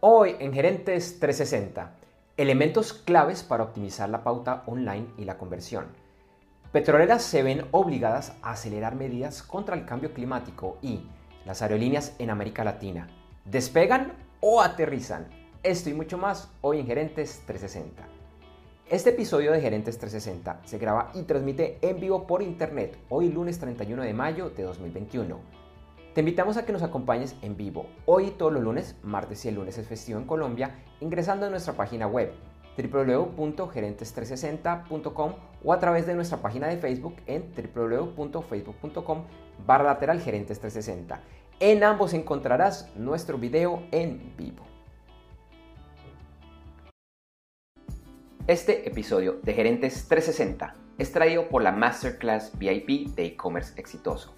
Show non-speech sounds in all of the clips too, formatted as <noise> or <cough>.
Hoy en Gerentes 360, elementos claves para optimizar la pauta online y la conversión. Petroleras se ven obligadas a acelerar medidas contra el cambio climático y las aerolíneas en América Latina. ¿Despegan o aterrizan? Esto y mucho más hoy en Gerentes 360. Este episodio de Gerentes 360 se graba y transmite en vivo por internet hoy lunes 31 de mayo de 2021. Te invitamos a que nos acompañes en vivo hoy todos los lunes, martes y el lunes es festivo en Colombia, ingresando a nuestra página web www.gerentes360.com o a través de nuestra página de Facebook en www.facebook.com barra lateral gerentes 360. En ambos encontrarás nuestro video en vivo. Este episodio de Gerentes 360 es traído por la Masterclass VIP de e-commerce exitoso.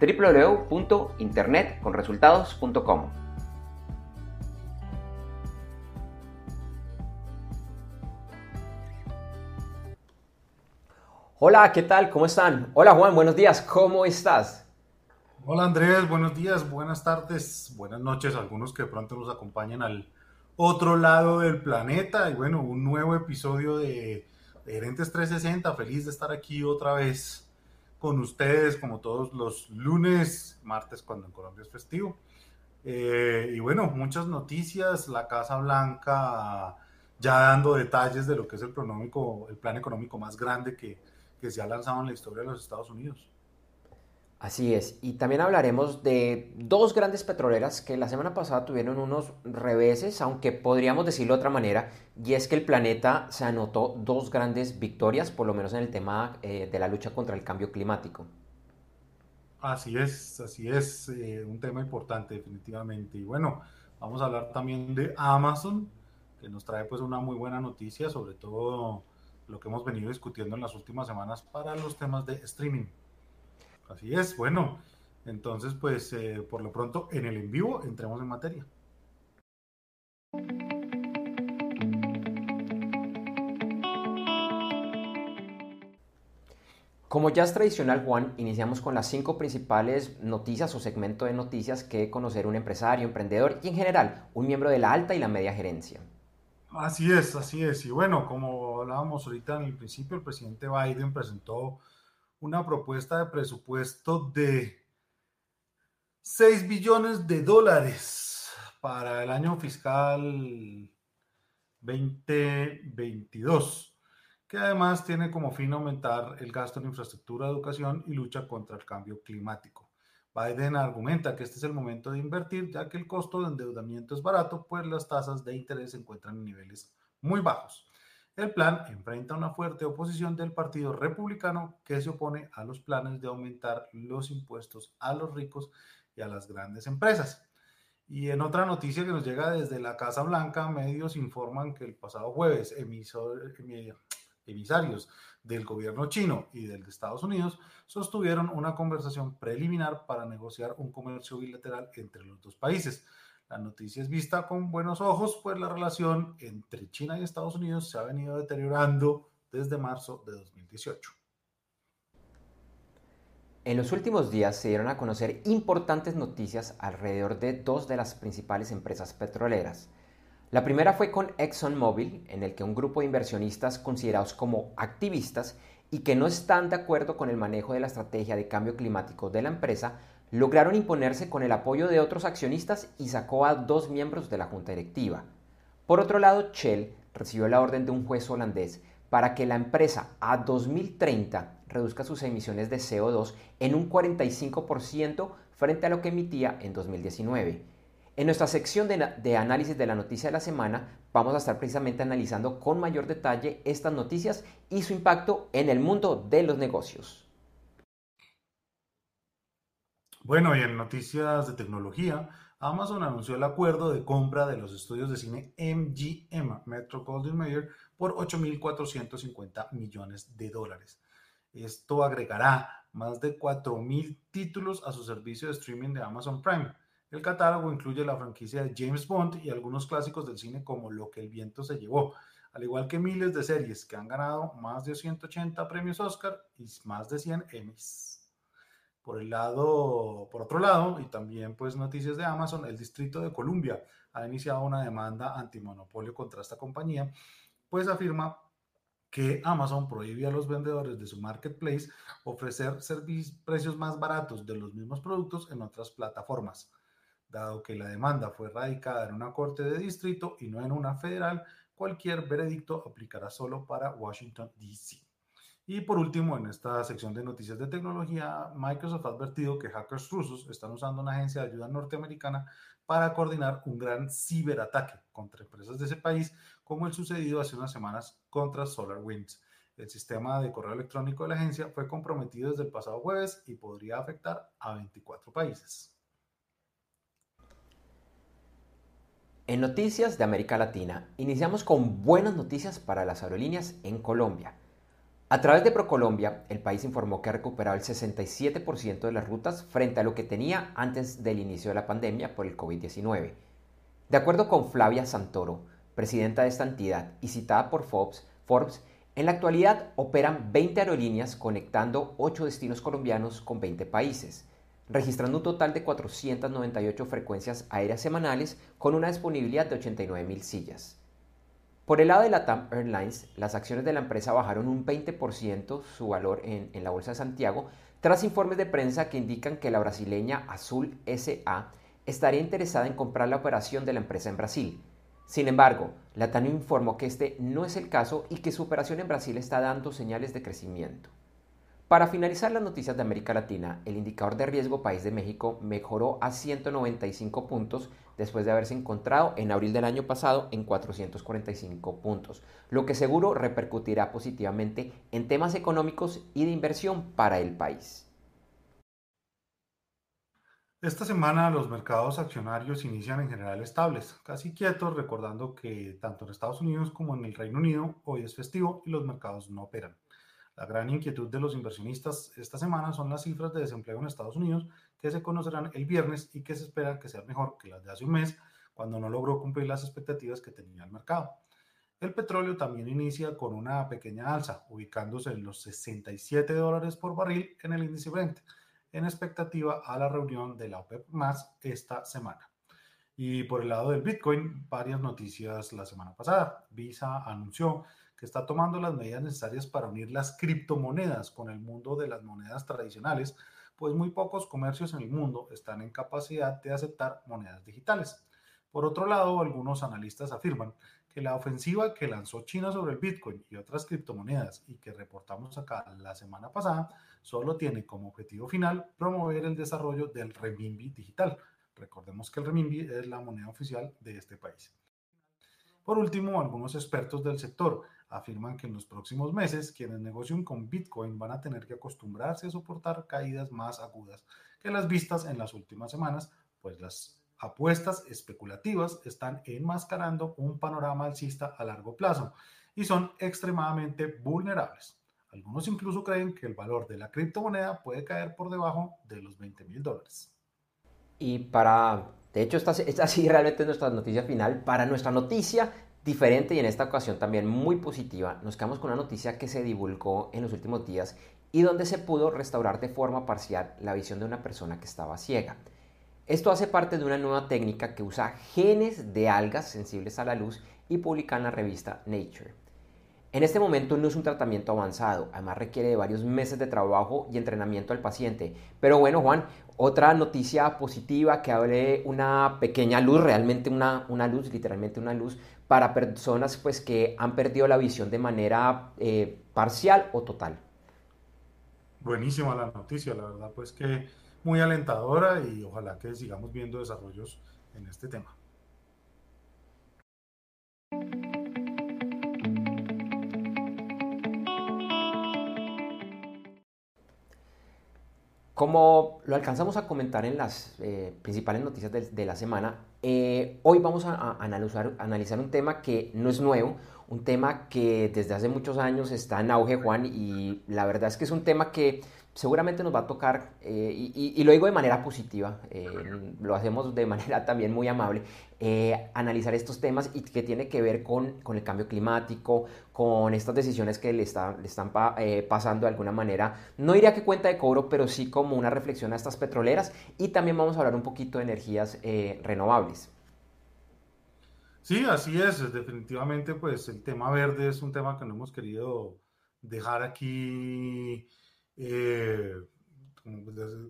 www.internetconresultados.com. Hola, ¿qué tal? ¿Cómo están? Hola Juan, buenos días, ¿cómo estás? Hola Andrés, buenos días, buenas tardes, buenas noches, algunos que de pronto nos acompañan al otro lado del planeta y bueno, un nuevo episodio de Gerentes 360, feliz de estar aquí otra vez con ustedes como todos los lunes, martes cuando en Colombia es festivo. Eh, y bueno, muchas noticias, la Casa Blanca ya dando detalles de lo que es el, el plan económico más grande que, que se ha lanzado en la historia de los Estados Unidos. Así es, y también hablaremos de dos grandes petroleras que la semana pasada tuvieron unos reveses, aunque podríamos decirlo de otra manera, y es que el planeta se anotó dos grandes victorias, por lo menos en el tema eh, de la lucha contra el cambio climático. Así es, así es, eh, un tema importante definitivamente. Y bueno, vamos a hablar también de Amazon, que nos trae pues una muy buena noticia, sobre todo lo que hemos venido discutiendo en las últimas semanas para los temas de streaming. Así es, bueno, entonces pues eh, por lo pronto en el en vivo entremos en materia. Como ya es tradicional, Juan, iniciamos con las cinco principales noticias o segmento de noticias que conocer un empresario, emprendedor y en general un miembro de la alta y la media gerencia. Así es, así es. Y bueno, como hablábamos ahorita en el principio, el presidente Biden presentó una propuesta de presupuesto de 6 billones de dólares para el año fiscal 2022, que además tiene como fin aumentar el gasto en infraestructura, educación y lucha contra el cambio climático. Biden argumenta que este es el momento de invertir, ya que el costo de endeudamiento es barato, pues las tasas de interés se encuentran en niveles muy bajos. El plan enfrenta una fuerte oposición del Partido Republicano que se opone a los planes de aumentar los impuestos a los ricos y a las grandes empresas. Y en otra noticia que nos llega desde la Casa Blanca, medios informan que el pasado jueves emisarios del gobierno chino y del de Estados Unidos sostuvieron una conversación preliminar para negociar un comercio bilateral entre los dos países. La noticia es vista con buenos ojos, pues la relación entre China y Estados Unidos se ha venido deteriorando desde marzo de 2018. En los últimos días se dieron a conocer importantes noticias alrededor de dos de las principales empresas petroleras. La primera fue con ExxonMobil, en el que un grupo de inversionistas considerados como activistas y que no están de acuerdo con el manejo de la estrategia de cambio climático de la empresa lograron imponerse con el apoyo de otros accionistas y sacó a dos miembros de la junta directiva. Por otro lado, Shell recibió la orden de un juez holandés para que la empresa a 2030 reduzca sus emisiones de CO2 en un 45% frente a lo que emitía en 2019. En nuestra sección de, de, análisis de la noticia de la semana vamos a estar precisamente analizando con mayor detalle estas noticias y su impacto en el mundo de los negocios. Bueno, y en noticias de tecnología, Amazon anunció el acuerdo de compra de los estudios de cine MGM, Metro Goldwyn Mayer, por 8.450 millones de dólares. Esto agregará más de 4.000 títulos a su servicio de streaming de Amazon Prime. El catálogo incluye la franquicia de James Bond y algunos clásicos del cine como Lo que el viento se llevó, al igual que miles de series que han ganado más de 180 premios Oscar y más de 100 Emmys. Por el lado, por otro lado, y también pues noticias de Amazon, el Distrito de Columbia ha iniciado una demanda antimonopolio contra esta compañía, pues afirma que Amazon prohíbe a los vendedores de su marketplace ofrecer precios más baratos de los mismos productos en otras plataformas. Dado que la demanda fue radicada en una corte de distrito y no en una federal, cualquier veredicto aplicará solo para Washington, D.C. Y por último, en esta sección de noticias de tecnología, Microsoft ha advertido que hackers rusos están usando una agencia de ayuda norteamericana para coordinar un gran ciberataque contra empresas de ese país, como el sucedido hace unas semanas contra SolarWinds. El sistema de correo electrónico de la agencia fue comprometido desde el pasado jueves y podría afectar a 24 países. En Noticias de América Latina, iniciamos con buenas noticias para las aerolíneas en Colombia. A través de ProColombia, el país informó que ha recuperado el 67% de las rutas frente a lo que tenía antes del inicio de la pandemia por el COVID-19. De acuerdo con Flavia Santoro, presidenta de esta entidad y citada por Forbes, en la actualidad operan 20 aerolíneas conectando 8 destinos colombianos con 20 países registrando un total de 498 frecuencias aéreas semanales con una disponibilidad de 89.000 sillas. Por el lado de la TAM Airlines, las acciones de la empresa bajaron un 20% su valor en, la Bolsa de Santiago tras informes de prensa que indican que la brasileña Azul SA estaría interesada en comprar la operación de la empresa en Brasil. Sin embargo, la TAM informó que este no es el caso y que su operación en Brasil está dando señales de crecimiento. Para finalizar las noticias de América Latina, el indicador de riesgo país de México mejoró a 195 puntos después de haberse encontrado en abril del año pasado en 445 puntos, lo que seguro repercutirá positivamente en temas económicos y de inversión para el país. Esta semana los mercados accionarios inician en general estables, casi quietos, recordando que tanto en Estados Unidos como en el Reino Unido hoy es festivo y los mercados no operan. La gran inquietud de los inversionistas esta semana son las cifras de desempleo en Estados Unidos que se conocerán el viernes y que se espera que sean mejor que las de hace un mes, cuando no logró cumplir las expectativas que tenía el mercado. El petróleo también inicia con una pequeña alza, ubicándose en los 67 dólares por barril en el índice Brent, en expectativa a la reunión de la OPEP más esta semana. Y por el lado del Bitcoin, varias noticias la semana pasada. Visa anunció que está tomando las medidas necesarias para unir las criptomonedas con el mundo de las monedas tradicionales, pues muy pocos comercios en el mundo están en capacidad de aceptar monedas digitales. Por otro lado, algunos analistas afirman que la ofensiva que lanzó China sobre el Bitcoin y otras criptomonedas y que reportamos acá la semana pasada solo tiene como objetivo final promover el desarrollo del renminbi digital. Recordemos que el renminbi es la moneda oficial de este país. Por último, algunos expertos del sector afirman que en los próximos meses quienes negocian con Bitcoin van a tener que acostumbrarse a soportar caídas más agudas que las vistas en las últimas semanas, pues las apuestas especulativas están enmascarando un panorama alcista a largo plazo y son extremadamente vulnerables. Algunos incluso creen que el valor de la criptomoneda puede caer por debajo de los 20 mil dólares. Y para, de hecho, esta, esta sí realmente es nuestra noticia final. Para nuestra noticia diferente y en esta ocasión también muy positiva, nos quedamos con una noticia que se divulgó en los últimos días y donde se pudo restaurar de forma parcial la visión de una persona que estaba ciega. Esto hace parte de una nueva técnica que usa genes de algas sensibles a la luz y publica en la revista Nature. En este momento no es un tratamiento avanzado, además requiere de varios meses de trabajo y entrenamiento al paciente. Pero bueno, Juan, otra noticia positiva que hable una pequeña luz, realmente una, una luz, literalmente una luz, para personas pues, que han perdido la visión de manera eh, parcial o total. Buenísima la noticia, la verdad pues que muy alentadora y ojalá que sigamos viendo desarrollos en este tema. Como lo alcanzamos a comentar en las eh, principales noticias de, la semana, eh, hoy vamos a, analizar, analizar, un tema que no es nuevo, un tema que desde hace muchos años está en auge, Juan, y la verdad es que es un tema que seguramente nos va a tocar, eh, y, lo digo de manera positiva, eh, lo hacemos de manera <laughs> también muy amable, eh, analizar estos temas y que tiene que ver con, con, el cambio climático, con estas decisiones que le, está, le están pasando de alguna manera, no diría que cuenta de cobro, pero sí como una reflexión a estas petroleras y también vamos a hablar un poquito de energías renovables. Sí, así es, definitivamente pues el tema verde es un tema que no hemos querido dejar aquí eh,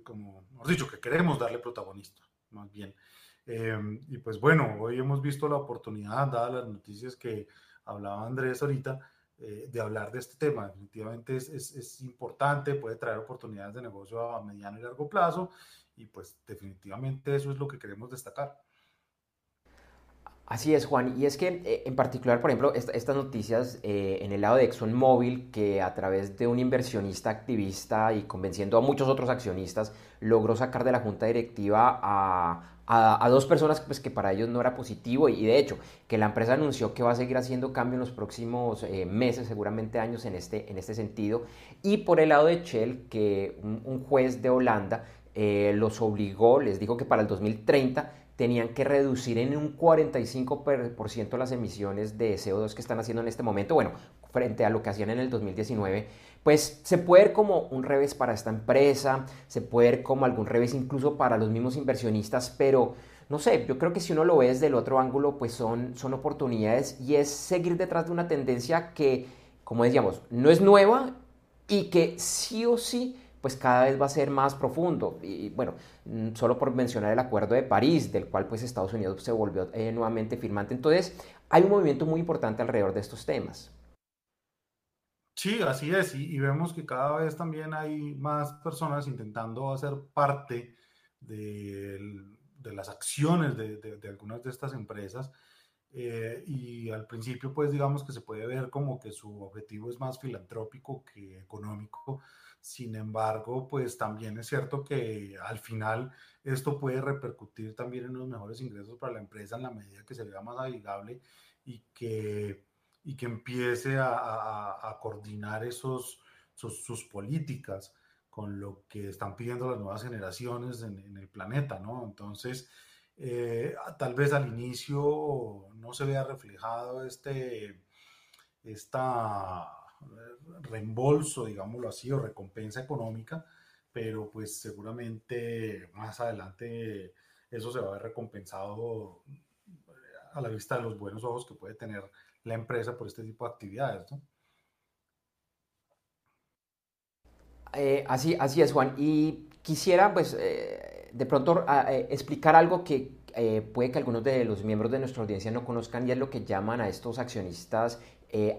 como, hemos dicho, que queremos darle protagonista, más bien. Eh, y pues bueno, hoy hemos visto la oportunidad, dadas las noticias que hablaba Andrés ahorita, eh, de hablar de este tema. Definitivamente es, es, es, importante, puede traer oportunidades de negocio a mediano y largo plazo y pues definitivamente eso es lo que queremos destacar. Así es, Juan. Y es que eh, en particular, por ejemplo, estas noticias eh, en el lado de ExxonMobil, que a través de un inversionista activista y convenciendo a muchos otros accionistas, logró sacar de la junta directiva a, dos personas pues, que para ellos no era positivo y, de hecho que la empresa anunció que va a seguir haciendo cambio en los próximos eh, meses, seguramente años en este, en este sentido. Y por el lado de Shell, que un, juez de Holanda los obligó, les dijo que para el 2030 tenían que reducir en un 45% las emisiones de CO2 que están haciendo en este momento, bueno, frente a lo que hacían en el 2019, pues se puede ver como un revés para esta empresa, se puede ver como algún revés incluso para los mismos inversionistas, pero no sé, yo creo que si uno lo ve desde el otro ángulo, pues son, son oportunidades y es seguir detrás de una tendencia que, como decíamos, no es nueva y que sí o sí pues cada vez va a ser más profundo. Y bueno, mm, solo por mencionar el Acuerdo de París, del cual pues Estados Unidos se volvió eh, nuevamente firmante. Entonces, hay un movimiento muy importante alrededor de estos temas. Sí, así es, y, vemos que cada vez también hay más personas intentando hacer parte de, las acciones de, algunas de estas empresas. Eh, y al principio, pues digamos que se puede ver como que su objetivo es más filantrópico que económico, sin embargo, pues también es cierto que al final esto puede repercutir también en los mejores ingresos para la empresa en la medida que se vea más amigable y que, y que empiece a, coordinar esos, sus, políticas con lo que están pidiendo las nuevas generaciones en, el planeta, ¿no? Entonces, eh, tal vez al inicio no se vea reflejado este, esta reembolso, digámoslo así, o recompensa económica, pero pues seguramente más adelante eso se va a ver recompensado a la vista de los buenos ojos que puede tener la empresa por este tipo de actividades. Eh, así, así es, Juan. Y quisiera, pues, eh, de pronto eh, explicar algo que puede que algunos de los miembros de nuestra audiencia no conozcan y es lo que llaman a estos accionistas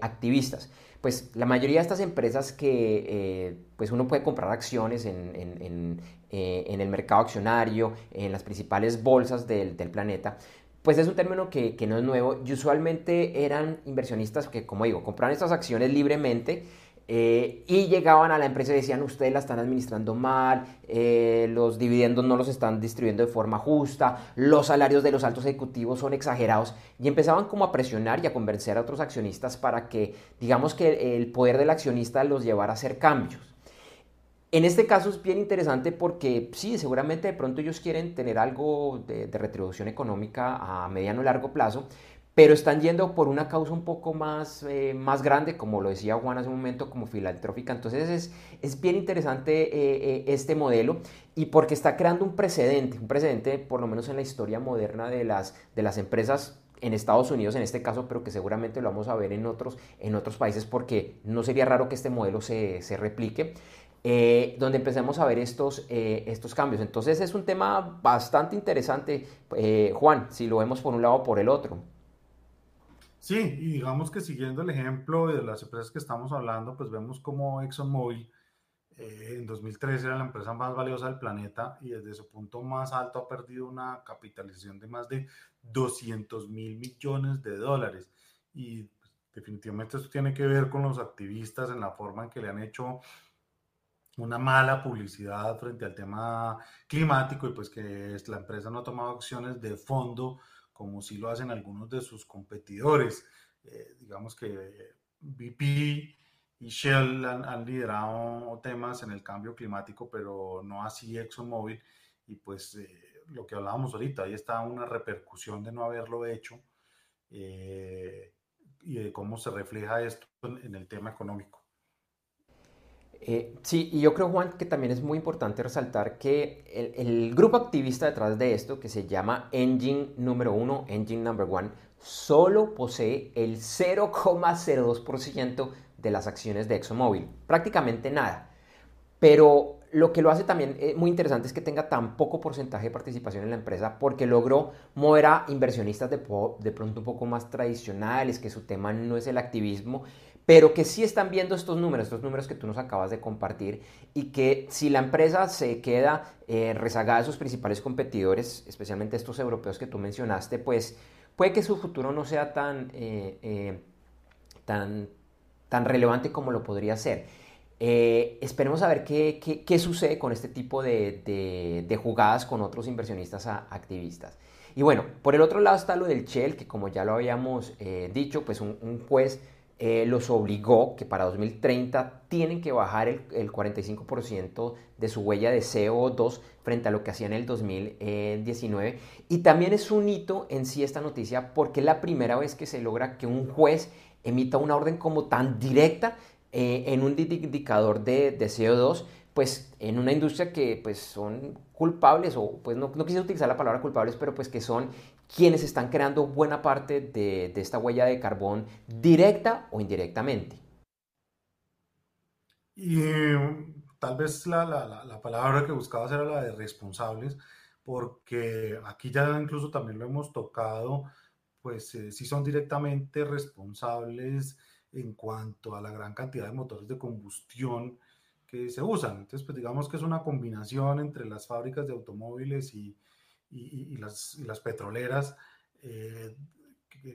activistas. Pues la mayoría de estas empresas que eh, pues uno puede comprar acciones en, eh, el mercado accionario, en las principales bolsas del, planeta, pues es un término que, que, no es nuevo y usualmente eran inversionistas que, como digo, compraban estas acciones libremente eh, y llegaban a la empresa y decían, ustedes la están administrando mal, eh, los dividendos no los están distribuyendo de forma justa, los salarios de los altos ejecutivos son exagerados y empezaban como a presionar y a convencer a otros accionistas para que, digamos que el poder del accionista los llevara a hacer cambios. En este caso es bien interesante porque sí, seguramente de pronto ellos quieren tener algo de, de retribución económica a mediano y largo plazo, pero están yendo por una causa un poco más, eh, más grande, como lo decía Juan hace un momento, como filantrófica. Entonces es, es bien interesante eh, eh, este modelo y porque está creando un precedente, un precedente por lo menos en la historia moderna de las, de las empresas en Estados Unidos en este caso, pero que seguramente lo vamos a ver en otros, en otros países porque no sería raro que este modelo se, se replique. donde empecemos a ver estos, estos cambios. Entonces es un tema bastante interesante, Juan, si lo vemos por un lado o por el otro. Sí, y digamos que siguiendo el ejemplo de las empresas que estamos hablando, pues vemos como ExxonMobil eh, en 2013 era la empresa más valiosa del planeta y desde su punto más alto ha perdido una capitalización de más de 200 mil millones de dólares. Y pues, definitivamente esto tiene que ver con los activistas en la forma en que le han hecho una mala publicidad frente al tema climático y pues que la empresa no ha tomado acciones de fondo como sí lo hacen algunos de sus competidores. Eh, digamos que BP y Shell han, liderado temas en el cambio climático, pero no así ExxonMobil. Y pues eh, lo que hablábamos ahorita, ahí está una repercusión de no haberlo hecho eh, y de cómo se refleja esto en el tema económico. Eh, sí, y yo creo, Juan, que también es muy importante resaltar que el, grupo activista detrás de esto, que se llama Engine número uno, Engine number one, solo posee el 0,02% de las acciones de ExxonMobil, prácticamente nada. Pero lo que lo hace también eh, muy interesante es que tenga tan poco porcentaje de participación en la empresa porque logró mover a inversionistas de, de pronto un poco más tradicionales, que su tema no es el activismo, pero que sí están viendo estos números, estos números que tú nos acabas de compartir, y que si la empresa se queda eh, rezagada de sus principales competidores, especialmente estos europeos que tú mencionaste, pues puede que su futuro no sea tan, eh, eh, tan, tan relevante como lo podría ser. esperemos a ver qué, qué, sucede con este tipo de, de, jugadas con otros inversionistas activistas. Y bueno, por el otro lado está lo del Shell, que como ya lo habíamos dicho, pues un, un juez eh, los obligó que para 2030 tienen que bajar el, el 45% de su huella de CO2 frente a lo que hacían en el 2019. Y también es un hito en sí esta noticia porque es la primera vez que se logra que un juez emita una orden como tan directa eh, en un indicador de, de CO2 pues en una industria que pues son culpables o pues no, no quise utilizar la palabra culpables, pero pues que son quienes están creando buena parte de, esta huella de carbón directa o indirectamente. Y tal vez la, palabra que buscabas era la de responsables, porque aquí ya incluso también lo hemos tocado, pues eh, si son directamente responsables en cuanto a la gran cantidad de motores de combustión que se usan. Entonces, pues digamos que es una combinación entre las fábricas de automóviles y, y, las, las, petroleras eh,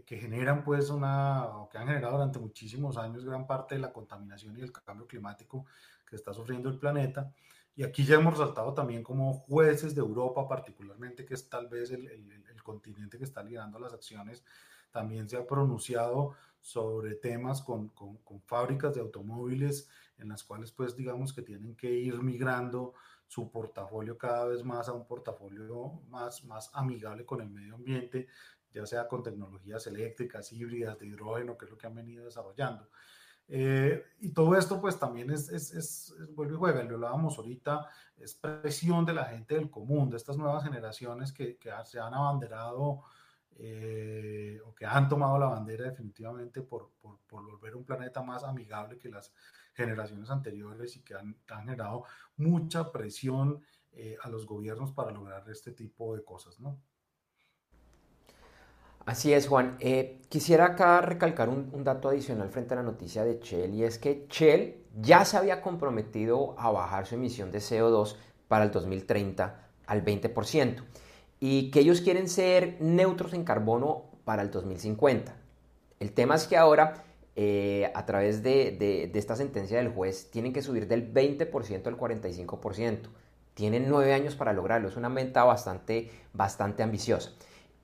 que, generan pues una, o que han generado durante muchísimos años gran parte de la contaminación y el cambio climático que está sufriendo el planeta. Y aquí ya hemos resaltado también como jueces de Europa particularmente, que es tal vez el, el, el continente que está liderando las acciones, también se ha pronunciado sobre temas con, con, con, fábricas de automóviles en las cuales pues digamos que tienen que ir migrando su portafolio cada vez más a un portafolio más, más amigable con el medio ambiente, ya sea con tecnologías eléctricas, híbridas, de hidrógeno, que es lo que han venido desarrollando. Eh, y todo esto pues también es, es, es, vuelve y juega, lo hablábamos ahorita, es presión de la gente del común, de estas nuevas generaciones que, que se han abanderado eh, o que han tomado la bandera definitivamente por, por, por, volver un planeta más amigable que las generaciones anteriores y que han, generado mucha presión eh, a los gobiernos para lograr este tipo de cosas, ¿no? Así es, Juan. Eh, quisiera acá recalcar un, un, dato adicional frente a la noticia de Shell y es que Shell ya se había comprometido a bajar su emisión de CO2 para el 2030 al 20% y que ellos quieren ser neutros en carbono para el 2050. El tema es que ahora, eh, a través de, esta sentencia del juez, tienen que subir del 20% al 45%. Tienen nueve años para lograrlo. Es una meta bastante, bastante ambiciosa.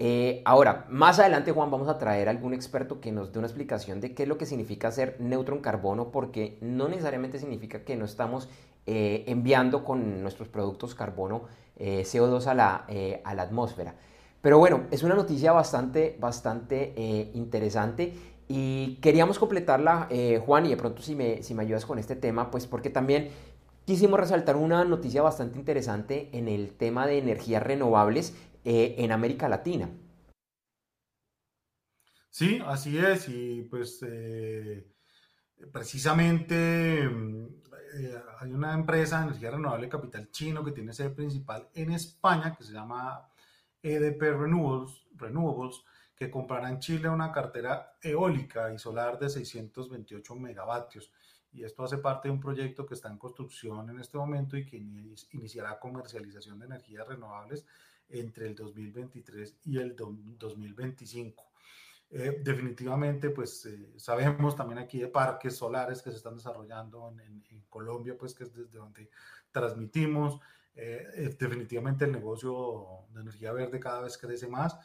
Eh, ahora, más adelante, Juan, vamos a traer a algún experto que nos dé una explicación de qué es lo que significa ser neutro en carbono, porque no necesariamente significa que no estamos eh, enviando con nuestros productos carbono eh, CO2 a la, eh, a la, atmósfera. Pero bueno, es una noticia bastante, bastante interesante y queríamos completarla, Juan, y de pronto si me, si me ayudas con este tema, pues porque también quisimos resaltar una noticia bastante interesante en el tema de energías renovables en América Latina. Sí, así es, y pues precisamente eh, hay una empresa de energía renovable capital chino que tiene sede principal en España que se llama EDP Renewables que comprará en Chile una cartera eólica y solar de 628 megavatios. Y esto hace parte de un proyecto que está en construcción en este momento y que iniciará comercialización de energías renovables entre el 2023 y el 2025. Eh, definitivamente, pues eh, sabemos también aquí de parques solares que se están desarrollando en, Colombia, pues que es desde donde transmitimos. Eh, definitivamente el negocio de energía verde cada vez crece más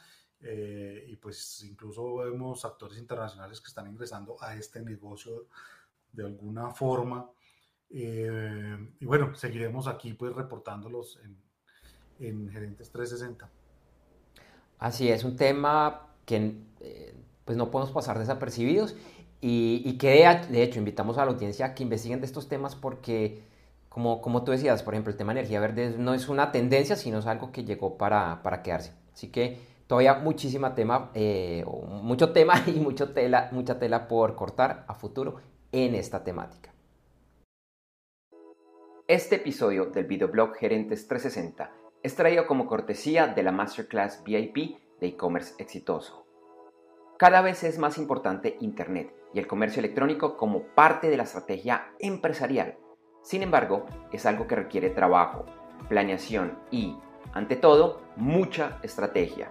y pues incluso vemos actores internacionales que están ingresando a este negocio de alguna forma. y bueno, seguiremos aquí pues reportándolos en, en Gerentes 360. Así es, un tema que eh, pues no podemos pasar desapercibidos y, que de, hecho invitamos a la audiencia a que investiguen de estos temas porque como, como tú decías, por ejemplo, el tema de energía verde no es una tendencia, sino es algo que llegó para, para quedarse. Así que todavía muchísima tema, eh, mucho tema <laughs> y mucho tela, mucha tela por cortar a futuro en esta temática. Este episodio del videoblog Gerentes 360 es traído como cortesía de la Masterclass VIP de e-commerce exitoso. Cada vez es más importante Internet y el comercio electrónico como parte de la estrategia empresarial. Sin embargo, es algo que requiere trabajo, planeación y, ante todo, mucha estrategia.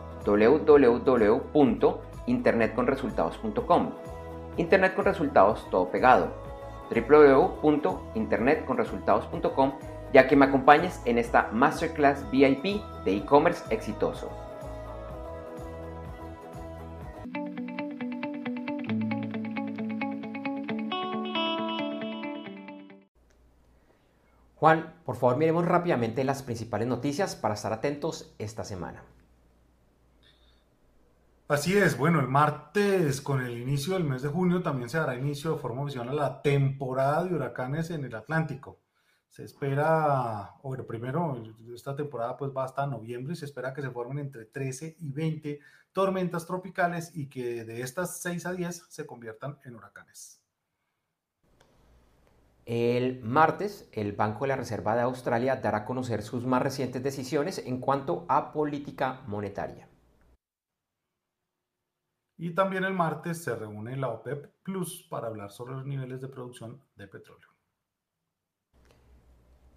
www.internetconresultados.com. Internet con resultados todo pegado. www.internetconresultados.com ya que me acompañes en esta Masterclass VIP de e-commerce exitoso. Juan, por favor miremos rápidamente las principales noticias para estar atentos esta semana. Así es, bueno, el martes con el inicio del mes de junio también se dará inicio de forma oficial a la temporada de huracanes en el Atlántico. Se espera, bueno, primero, esta temporada pues va hasta noviembre y se espera que se formen entre 13 y 20 tormentas tropicales y que de estas 6 a 10 se conviertan en huracanes. El martes, el Banco de la Reserva de Australia dará a conocer sus más recientes decisiones en cuanto a política monetaria. Y también el martes se reúne la OPEP Plus para hablar sobre los niveles de producción de petróleo.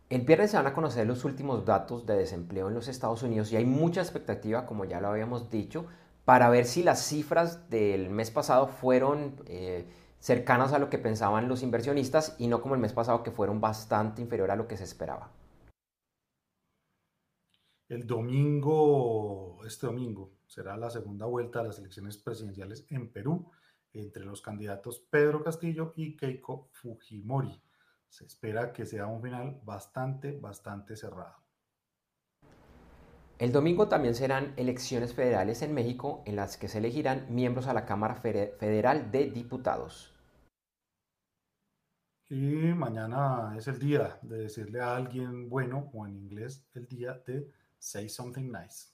El viernes se van a conocer los últimos datos de desempleo en los Estados Unidos y hay mucha expectativa, como ya lo habíamos dicho, para ver si las cifras del mes pasado fueron eh, cercanas a lo que pensaban los inversionistas y no como el mes pasado que fueron bastante inferior a lo que se esperaba. El domingo, este domingo, será la segunda vuelta de las elecciones presidenciales en Perú entre los candidatos Pedro Castillo y Keiko Fujimori se espera que sea un final bastante, bastante cerrado. El domingo también serán elecciones federales en México en las que se elegirán miembros a la Cámara Federal de Diputados. Y mañana es el día de decirle a alguien bueno, o en inglés, el día de say something nice.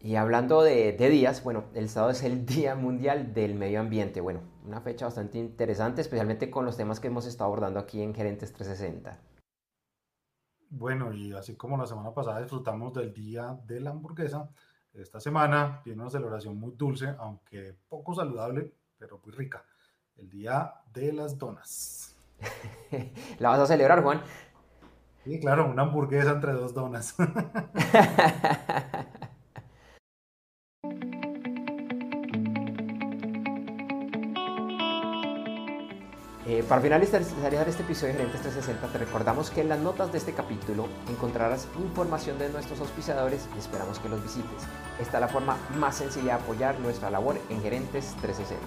Y hablando de, días, bueno, el sábado es el <laughs> Día Mundial del Medio Ambiente. Bueno, una fecha bastante interesante, especialmente con los temas que hemos estado abordando aquí en Gerentes 360. Bueno, y así como la semana pasada disfrutamos del Día de la Hamburguesa, esta semana tiene una celebración muy dulce, aunque poco saludable, pero muy rica. El Día de las Donas. <laughs> ¿La vas a celebrar, Juan? Sí, claro, una hamburguesa entre dos donas. <laughs> Eh, para finalizar este episodio de Gerentes 360, te recordamos que en las notas de este capítulo encontrarás información de nuestros auspiciadores y esperamos que los visites. Esta es la forma más sencilla de apoyar nuestra labor en Gerentes 360.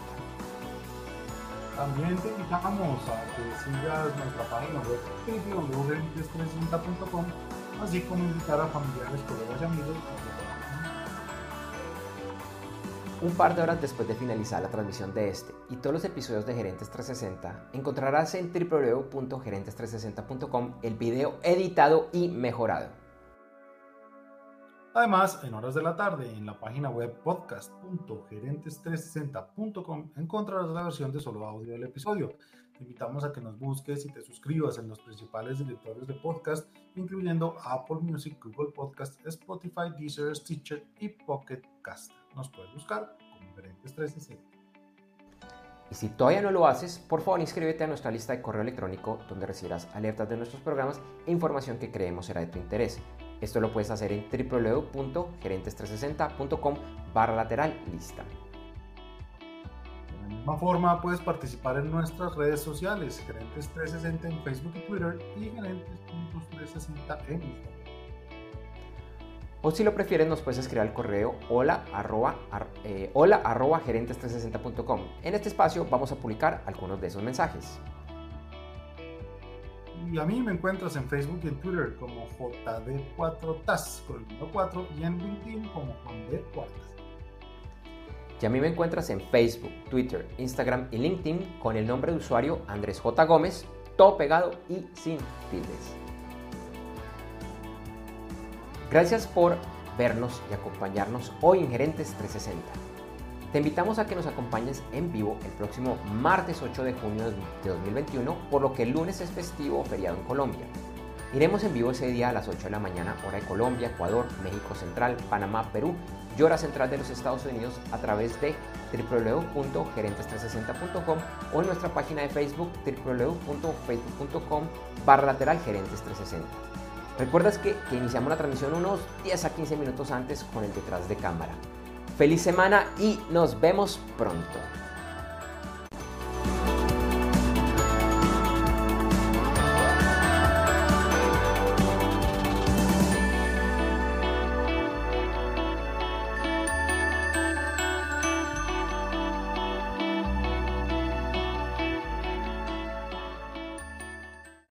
También te invitamos a que sigas nuestra página web www.gerentes360.com, así como invitar a familiares, colegas y amigos un par de horas después de finalizar la transmisión de este y todos los episodios de Gerentes 360, encontrarás en www.gerentes360.com el video editado y mejorado. Además, en horas de la tarde, en la página web podcast.gerentes360.com encontrarás la versión de solo audio del episodio. Te invitamos a que nos busques y te suscribas en los principales directores de podcast, incluyendo Apple Music, Google Podcast, Spotify, Deezer, Stitcher y Pocket Cast. Nos puedes buscar como Gerentes 360. Y si todavía no lo haces, por favor inscríbete a nuestra lista de correo electrónico donde recibirás alertas de nuestros programas e información que creemos será de tu interés. Esto lo puedes hacer en www.gerentes360.com barra lateral lista. De la misma forma puedes participar en nuestras redes sociales, Gerentes360 en Facebook y Twitter y Gerentes.360 en Instagram. O si lo prefieres nos puedes escribir al correo hola arroba, eh, hola arroba gerentes360.com. En este espacio vamos a publicar algunos de esos mensajes. Y a mí me encuentras en Facebook y en Twitter como JD4TAS con el número 4 y en LinkedIn como Juan D. Cuartas. Y a mí me encuentras en Facebook, Twitter, Instagram y LinkedIn con el nombre de usuario Andrés J. Gómez, todo pegado y sin tildes. Gracias por vernos y acompañarnos hoy en Gerentes 360. Te invitamos a que nos acompañes en vivo el próximo martes 8 de junio de 2021, por lo que el lunes es festivo o feriado en Colombia. Iremos en vivo ese día a las 8 de la mañana, hora de Colombia, Ecuador, México Central, Panamá, Perú y hora central de los Estados Unidos a través de www.gerentes360.com o en nuestra página de Facebook www.facebook.com barra lateral gerentes 360. Recuerdas que, iniciamos la transmisión unos 10 a 15 minutos antes con el detrás de cámara. Feliz semana y nos vemos pronto.